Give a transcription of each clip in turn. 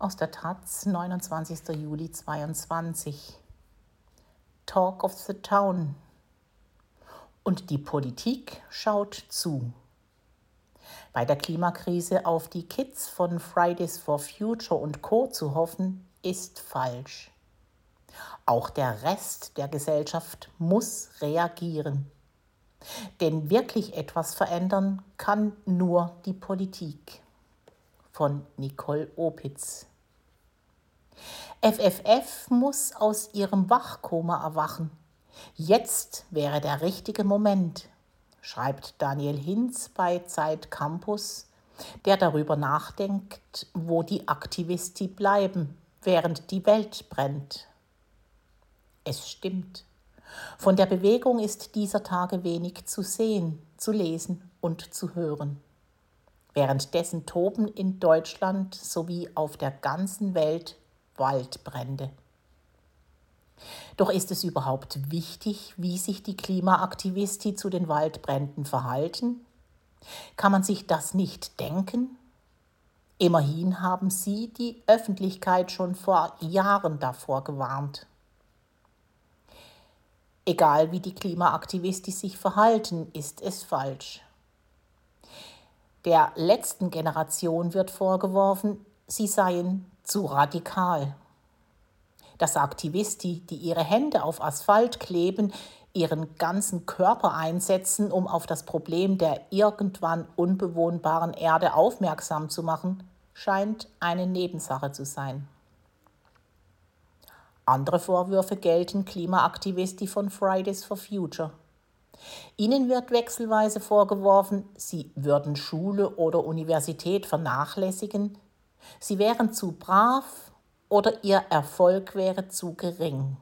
Aus der Taz, 29. Juli 22. Talk of the Town. Und die Politik schaut zu. Bei der Klimakrise auf die Kids von Fridays for Future und Co zu hoffen, ist falsch. Auch der Rest der Gesellschaft muss reagieren. Denn wirklich etwas verändern kann nur die Politik. Von Nicole Opitz. FFF muss aus ihrem Wachkoma erwachen. Jetzt wäre der richtige Moment, schreibt Daniel Hinz bei Zeit Campus, der darüber nachdenkt, wo die Aktivisti bleiben, während die Welt brennt. Es stimmt. Von der Bewegung ist dieser Tage wenig zu sehen, zu lesen und zu hören. Währenddessen toben in Deutschland sowie auf der ganzen Welt Waldbrände. Doch ist es überhaupt wichtig, wie sich die Klimaaktivisti zu den Waldbränden verhalten? Kann man sich das nicht denken? Immerhin haben sie die Öffentlichkeit schon vor Jahren davor gewarnt. Egal wie die Klimaaktivisti sich verhalten, ist es falsch. Der letzten Generation wird vorgeworfen, sie seien zu radikal. Dass Aktivisti, die ihre Hände auf Asphalt kleben, ihren ganzen Körper einsetzen, um auf das Problem der irgendwann unbewohnbaren Erde aufmerksam zu machen, scheint eine Nebensache zu sein. Andere Vorwürfe gelten Klimaaktivisti von Fridays for Future. Ihnen wird wechselweise vorgeworfen, sie würden Schule oder Universität vernachlässigen, Sie wären zu brav oder ihr Erfolg wäre zu gering.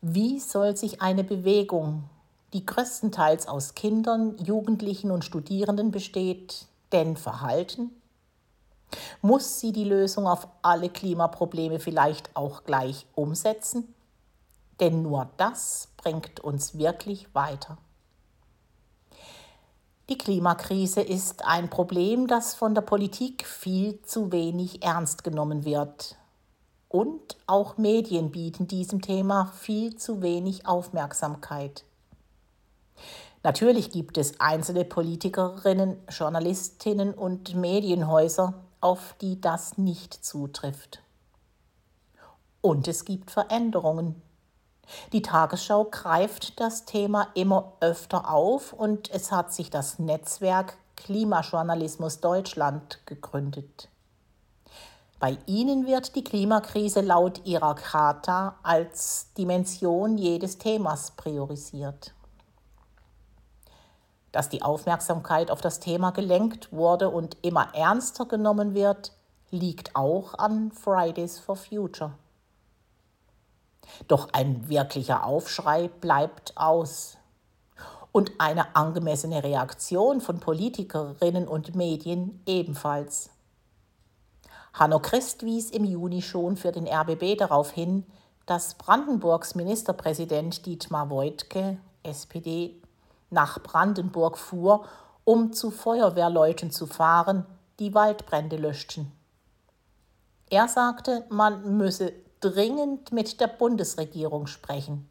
Wie soll sich eine Bewegung, die größtenteils aus Kindern, Jugendlichen und Studierenden besteht, denn verhalten? Muss sie die Lösung auf alle Klimaprobleme vielleicht auch gleich umsetzen? Denn nur das bringt uns wirklich weiter. Die Klimakrise ist ein Problem, das von der Politik viel zu wenig ernst genommen wird. Und auch Medien bieten diesem Thema viel zu wenig Aufmerksamkeit. Natürlich gibt es einzelne Politikerinnen, Journalistinnen und Medienhäuser, auf die das nicht zutrifft. Und es gibt Veränderungen, die Tagesschau greift das Thema immer öfter auf und es hat sich das Netzwerk Klimajournalismus Deutschland gegründet. Bei ihnen wird die Klimakrise laut ihrer Charta als Dimension jedes Themas priorisiert. Dass die Aufmerksamkeit auf das Thema gelenkt wurde und immer ernster genommen wird, liegt auch an Fridays for Future. Doch ein wirklicher Aufschrei bleibt aus. Und eine angemessene Reaktion von Politikerinnen und Medien ebenfalls. Hanno Christ wies im Juni schon für den RBB darauf hin, dass Brandenburgs Ministerpräsident Dietmar Woidke, SPD, nach Brandenburg fuhr, um zu Feuerwehrleuten zu fahren, die Waldbrände löschten. Er sagte, man müsse dringend mit der Bundesregierung sprechen.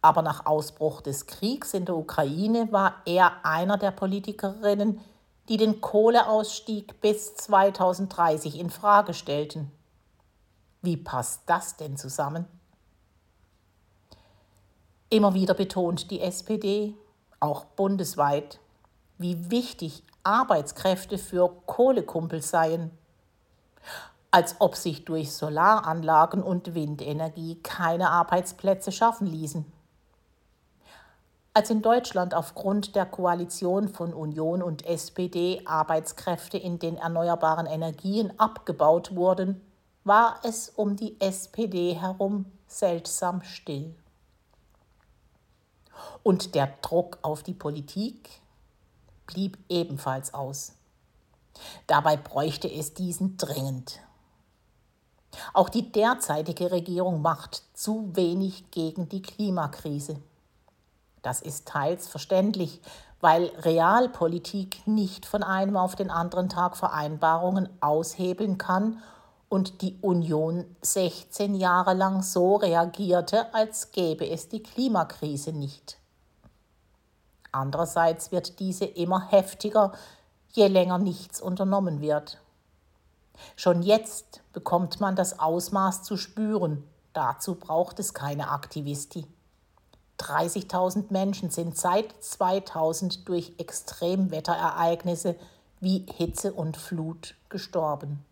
Aber nach Ausbruch des Kriegs in der Ukraine war er einer der Politikerinnen, die den Kohleausstieg bis 2030 in Frage stellten. Wie passt das denn zusammen? Immer wieder betont die SPD, auch bundesweit, wie wichtig Arbeitskräfte für Kohlekumpel seien als ob sich durch Solaranlagen und Windenergie keine Arbeitsplätze schaffen ließen. Als in Deutschland aufgrund der Koalition von Union und SPD Arbeitskräfte in den erneuerbaren Energien abgebaut wurden, war es um die SPD herum seltsam still. Und der Druck auf die Politik blieb ebenfalls aus. Dabei bräuchte es diesen dringend. Auch die derzeitige Regierung macht zu wenig gegen die Klimakrise. Das ist teils verständlich, weil Realpolitik nicht von einem auf den anderen Tag Vereinbarungen aushebeln kann und die Union 16 Jahre lang so reagierte, als gäbe es die Klimakrise nicht. Andererseits wird diese immer heftiger, je länger nichts unternommen wird. Schon jetzt bekommt man das Ausmaß zu spüren, dazu braucht es keine Aktivisti. 30.000 Menschen sind seit 2000 durch Extremwetterereignisse wie Hitze und Flut gestorben.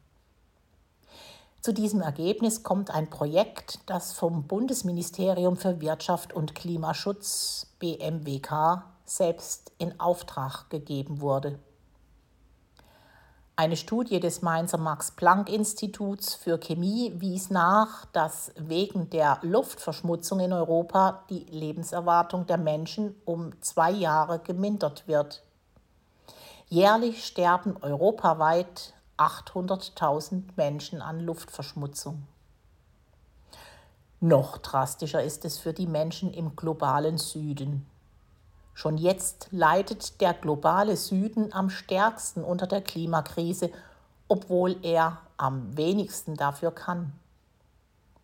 Zu diesem Ergebnis kommt ein Projekt, das vom Bundesministerium für Wirtschaft und Klimaschutz BMWK selbst in Auftrag gegeben wurde. Eine Studie des Mainzer Max-Planck-Instituts für Chemie wies nach, dass wegen der Luftverschmutzung in Europa die Lebenserwartung der Menschen um zwei Jahre gemindert wird. Jährlich sterben europaweit 800.000 Menschen an Luftverschmutzung. Noch drastischer ist es für die Menschen im globalen Süden. Schon jetzt leidet der globale Süden am stärksten unter der Klimakrise, obwohl er am wenigsten dafür kann.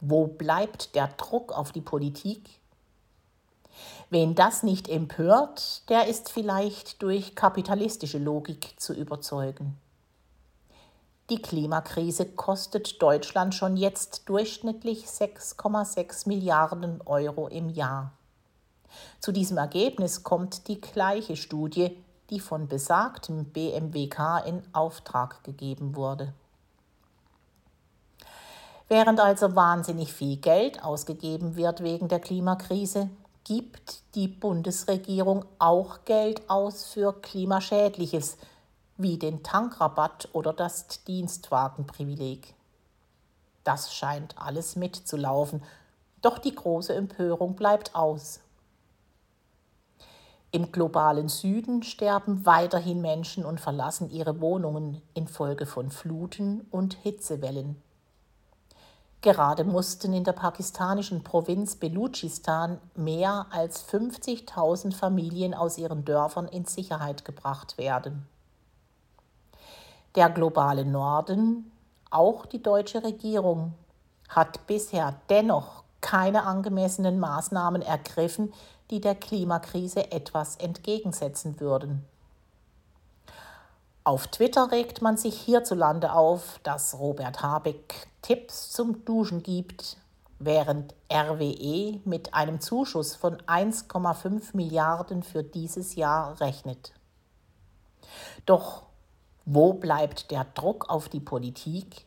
Wo bleibt der Druck auf die Politik? Wen das nicht empört, der ist vielleicht durch kapitalistische Logik zu überzeugen. Die Klimakrise kostet Deutschland schon jetzt durchschnittlich 6,6 Milliarden Euro im Jahr. Zu diesem Ergebnis kommt die gleiche Studie, die von besagtem BMWK in Auftrag gegeben wurde. Während also wahnsinnig viel Geld ausgegeben wird wegen der Klimakrise, gibt die Bundesregierung auch Geld aus für Klimaschädliches, wie den Tankrabatt oder das Dienstwagenprivileg. Das scheint alles mitzulaufen, doch die große Empörung bleibt aus. Im globalen Süden sterben weiterhin Menschen und verlassen ihre Wohnungen infolge von Fluten und Hitzewellen. Gerade mussten in der pakistanischen Provinz Belutschistan mehr als 50.000 Familien aus ihren Dörfern in Sicherheit gebracht werden. Der globale Norden, auch die deutsche Regierung, hat bisher dennoch keine angemessenen Maßnahmen ergriffen, die der Klimakrise etwas entgegensetzen würden. Auf Twitter regt man sich hierzulande auf, dass Robert Habeck Tipps zum Duschen gibt, während RWE mit einem Zuschuss von 1,5 Milliarden für dieses Jahr rechnet. Doch wo bleibt der Druck auf die Politik?